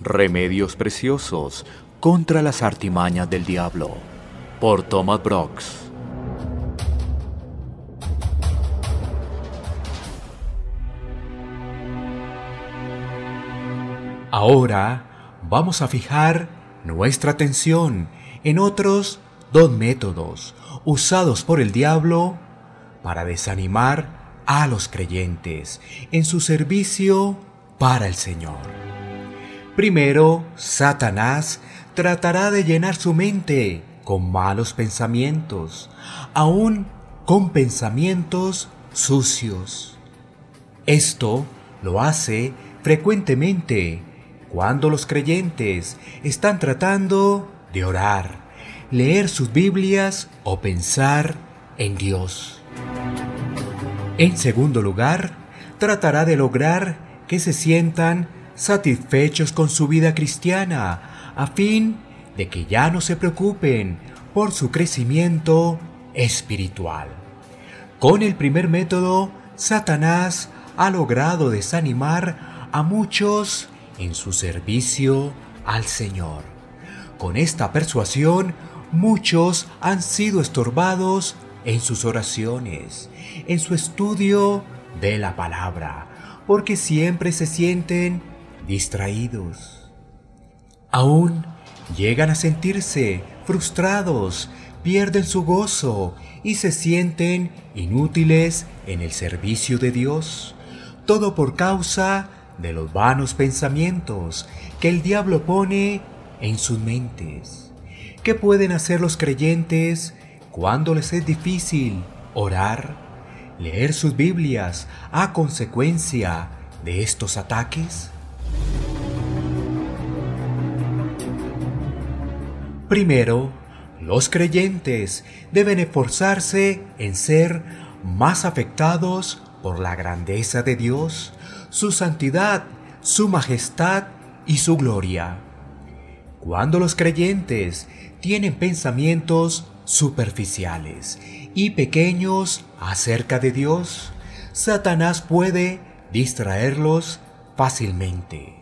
Remedios preciosos contra las artimañas del diablo. Por Thomas Brooks. Ahora vamos a fijar nuestra atención en otros dos métodos usados por el diablo para desanimar a los creyentes en su servicio para el Señor. Primero, Satanás tratará de llenar su mente con malos pensamientos, aún con pensamientos sucios. Esto lo hace frecuentemente cuando los creyentes están tratando de orar, leer sus Biblias o pensar en Dios. En segundo lugar, tratará de lograr que se sientan satisfechos con su vida cristiana, a fin de que ya no se preocupen por su crecimiento espiritual. Con el primer método, Satanás ha logrado desanimar a muchos en su servicio al Señor. Con esta persuasión, muchos han sido estorbados en sus oraciones, en su estudio de la palabra, porque siempre se sienten distraídos. Aún llegan a sentirse frustrados, pierden su gozo y se sienten inútiles en el servicio de Dios. Todo por causa de los vanos pensamientos que el diablo pone en sus mentes. ¿Qué pueden hacer los creyentes cuando les es difícil orar, leer sus Biblias a consecuencia de estos ataques? Primero, los creyentes deben esforzarse en ser más afectados por la grandeza de Dios, su santidad, su majestad y su gloria. Cuando los creyentes tienen pensamientos superficiales y pequeños acerca de Dios, Satanás puede distraerlos fácilmente.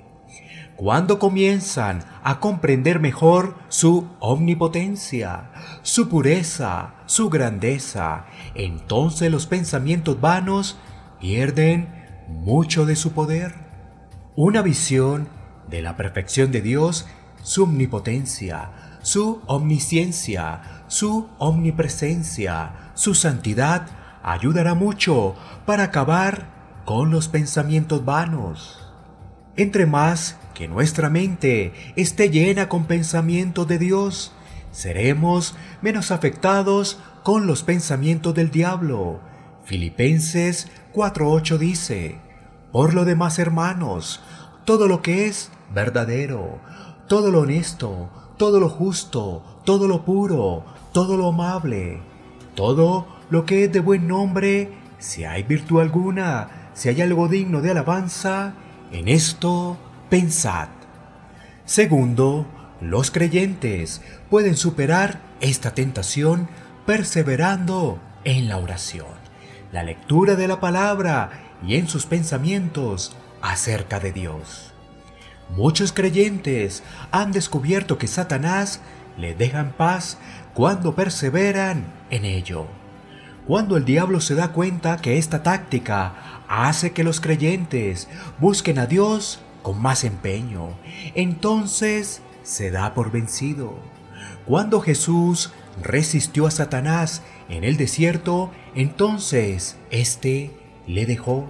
Cuando comienzan a comprender mejor su omnipotencia, su pureza, su grandeza, entonces los pensamientos vanos pierden mucho de su poder. Una visión de la perfección de Dios, su omnipotencia, su omnisciencia, su omnipresencia, su santidad, ayudará mucho para acabar con los pensamientos vanos. Entre más que nuestra mente esté llena con pensamientos de Dios, seremos menos afectados con los pensamientos del diablo. Filipenses 4.8 dice, Por lo demás hermanos, todo lo que es verdadero, todo lo honesto, todo lo justo, todo lo puro, todo lo amable, todo lo que es de buen nombre, si hay virtud alguna, si hay algo digno de alabanza, en esto pensad. Segundo, los creyentes pueden superar esta tentación perseverando en la oración, la lectura de la palabra y en sus pensamientos acerca de Dios. Muchos creyentes han descubierto que Satanás les deja en paz cuando perseveran en ello. Cuando el diablo se da cuenta que esta táctica hace que los creyentes busquen a Dios con más empeño, entonces se da por vencido. Cuando Jesús resistió a Satanás en el desierto, entonces éste le dejó.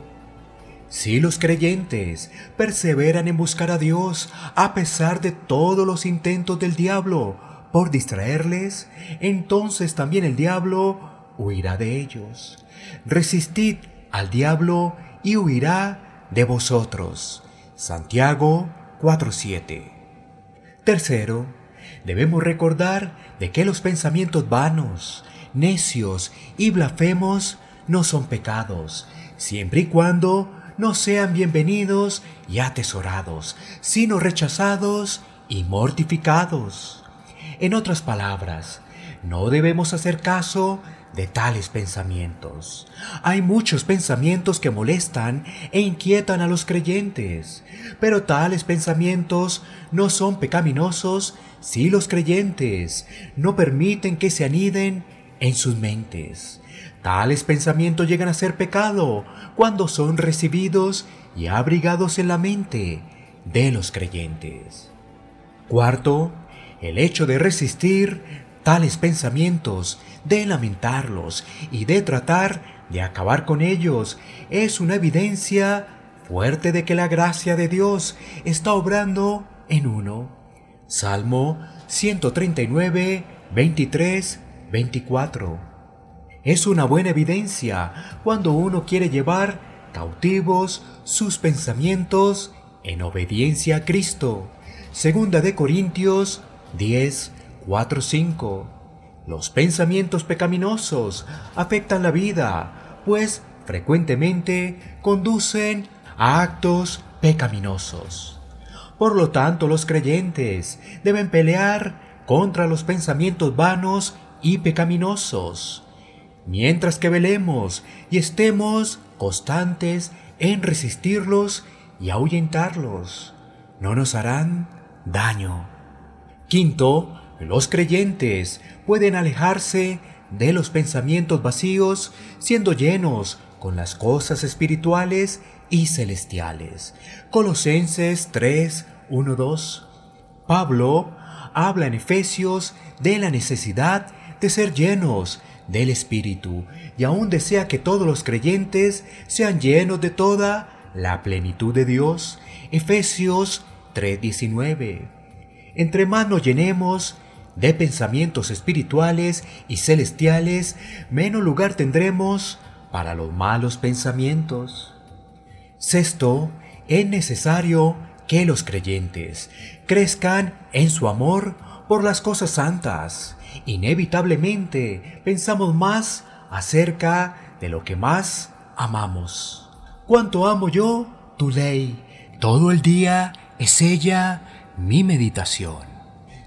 Si los creyentes perseveran en buscar a Dios a pesar de todos los intentos del diablo por distraerles, entonces también el diablo huirá de ellos. Resistid al diablo y huirá de vosotros. Santiago 4:7. Tercero, debemos recordar de que los pensamientos vanos, necios y blasfemos no son pecados, siempre y cuando no sean bienvenidos y atesorados, sino rechazados y mortificados. En otras palabras, no debemos hacer caso de tales pensamientos. Hay muchos pensamientos que molestan e inquietan a los creyentes, pero tales pensamientos no son pecaminosos si los creyentes no permiten que se aniden en sus mentes. Tales pensamientos llegan a ser pecado cuando son recibidos y abrigados en la mente de los creyentes. Cuarto, el hecho de resistir tales pensamientos, de lamentarlos y de tratar de acabar con ellos es una evidencia fuerte de que la gracia de Dios está obrando en uno. Salmo 139, 23, 24. Es una buena evidencia cuando uno quiere llevar cautivos sus pensamientos en obediencia a Cristo. Segunda de Corintios 10, 4, 5. Los pensamientos pecaminosos afectan la vida, pues frecuentemente conducen a actos pecaminosos. Por lo tanto, los creyentes deben pelear contra los pensamientos vanos y pecaminosos, mientras que velemos y estemos constantes en resistirlos y ahuyentarlos. No nos harán daño. Quinto, los creyentes pueden alejarse de los pensamientos vacíos siendo llenos con las cosas espirituales y celestiales. Colosenses 3, 1, 2. Pablo habla en Efesios de la necesidad de ser llenos del Espíritu y aún desea que todos los creyentes sean llenos de toda la plenitud de Dios. Efesios 3:19. Entre más nos llenemos de pensamientos espirituales y celestiales, menos lugar tendremos para los malos pensamientos. Sexto, es necesario que los creyentes crezcan en su amor por las cosas santas. Inevitablemente pensamos más acerca de lo que más amamos. ¿Cuánto amo yo tu ley? Todo el día es ella mi meditación.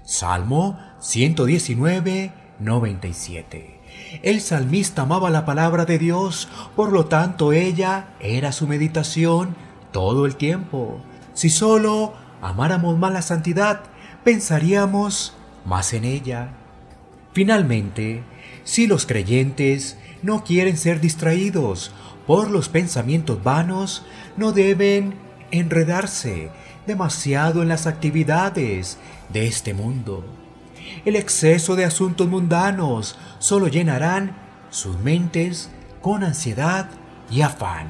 Salmo 119, 97. El salmista amaba la palabra de Dios, por lo tanto ella era su meditación todo el tiempo. Si solo amáramos más la santidad, pensaríamos más en ella. Finalmente, si los creyentes no quieren ser distraídos por los pensamientos vanos, no deben enredarse demasiado en las actividades de este mundo. El exceso de asuntos mundanos solo llenarán sus mentes con ansiedad y afán.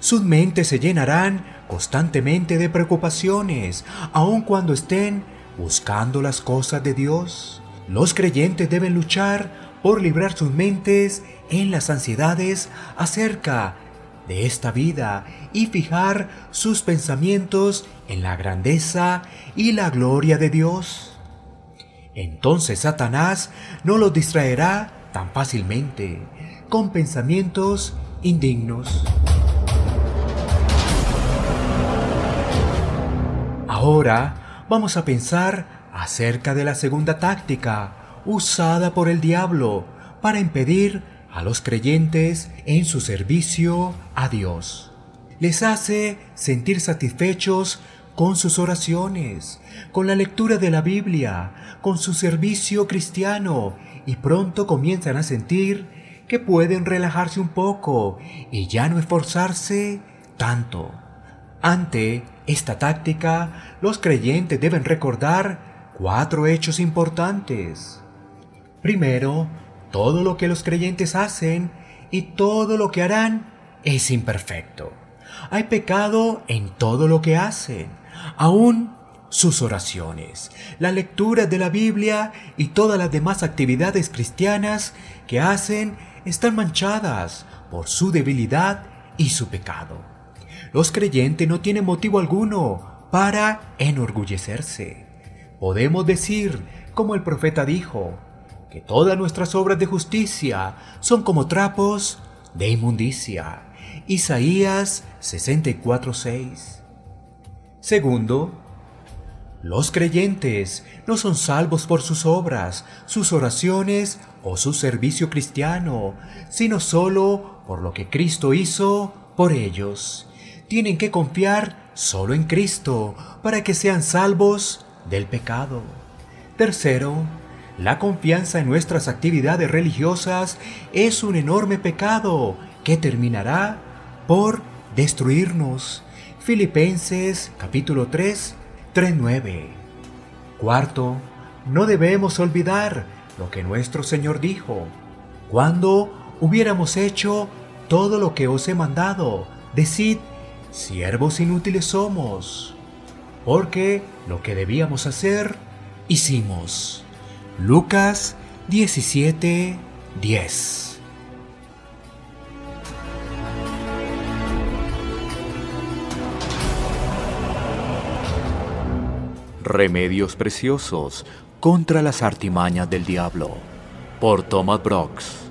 Sus mentes se llenarán constantemente de preocupaciones, aun cuando estén buscando las cosas de Dios. Los creyentes deben luchar por librar sus mentes en las ansiedades acerca de esta vida y fijar sus pensamientos en la grandeza y la gloria de Dios. Entonces Satanás no los distraerá tan fácilmente con pensamientos indignos. Ahora vamos a pensar acerca de la segunda táctica usada por el diablo para impedir a los creyentes en su servicio a Dios. Les hace sentir satisfechos con sus oraciones, con la lectura de la Biblia, con su servicio cristiano y pronto comienzan a sentir que pueden relajarse un poco y ya no esforzarse tanto. Ante esta táctica, los creyentes deben recordar cuatro hechos importantes. Primero, todo lo que los creyentes hacen y todo lo que harán es imperfecto. Hay pecado en todo lo que hacen, aún sus oraciones, la lectura de la Biblia y todas las demás actividades cristianas que hacen están manchadas por su debilidad y su pecado. Los creyentes no tienen motivo alguno para enorgullecerse. Podemos decir, como el profeta dijo, que todas nuestras obras de justicia son como trapos de inmundicia. Isaías 64:6. Segundo, los creyentes no son salvos por sus obras, sus oraciones o su servicio cristiano, sino solo por lo que Cristo hizo por ellos. Tienen que confiar solo en Cristo para que sean salvos del pecado. Tercero, la confianza en nuestras actividades religiosas es un enorme pecado que terminará por destruirnos. Filipenses capítulo 3, 3.9. Cuarto, no debemos olvidar lo que nuestro Señor dijo. Cuando hubiéramos hecho todo lo que os he mandado, decid, siervos inútiles somos, porque lo que debíamos hacer, hicimos. Lucas 17, 10. Remedios preciosos contra las artimañas del diablo por Thomas Brooks.